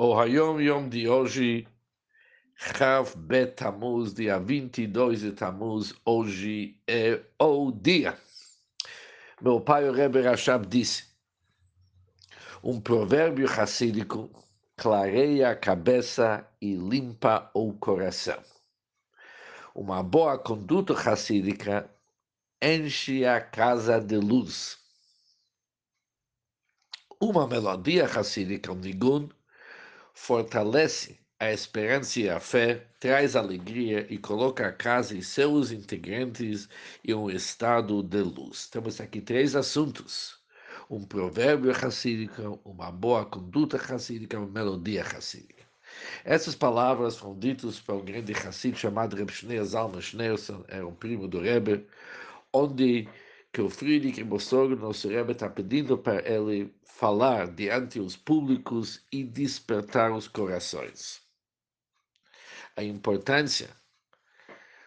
O Hayom Yom de hoje, Chav Bet Tammuz, dia 22 de Tammuz, hoje é o dia. Meu pai, o Rebbe Rashab, disse, um provérbio racídico clareia a cabeça e limpa o coração. Uma boa conduta racídica enche a casa de luz. Uma melodia racídica, um nigun, fortalece a esperança e a fé, traz alegria e coloca a casa e seus integrantes em um estado de luz. Temos aqui três assuntos: um provérbio racídico, uma boa conduta racídica, uma melodia racídica. Essas palavras foram ditas por um grande Hassid chamado Reb Schneur Zalman Schneerson, era um primo do Rebbe, onde que o Friedrich mostrou nosso Rebbe está pedindo para ele falar diante os públicos e despertar os corações. A importância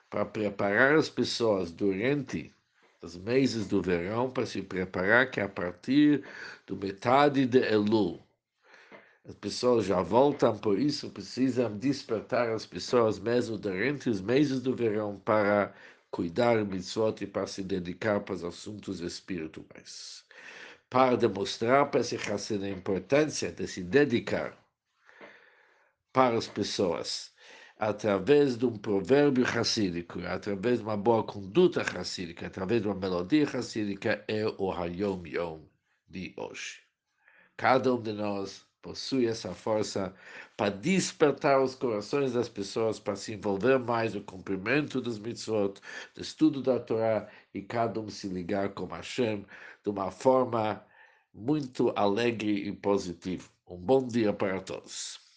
para preparar as pessoas durante os meses do verão para se preparar que a partir do metade de Elul as pessoas já voltam, por isso precisam despertar as pessoas mesmo durante os meses do verão para cuidar mitzvot e para se dedicar para os assuntos espirituais. Para demonstrar para esse Hassid a importância de se dedicar para as pessoas através de um provérbio racídico, através de uma boa conduta racídica, através de uma melodia racídica, é o Hayom Yom de hoje. Cada um de nós possui essa força para despertar os corações das pessoas para se envolver mais no cumprimento dos mitzvot, do estudo da Torá e cada um se ligar com Hashem de uma forma muito alegre e positiva. Um bom dia para todos.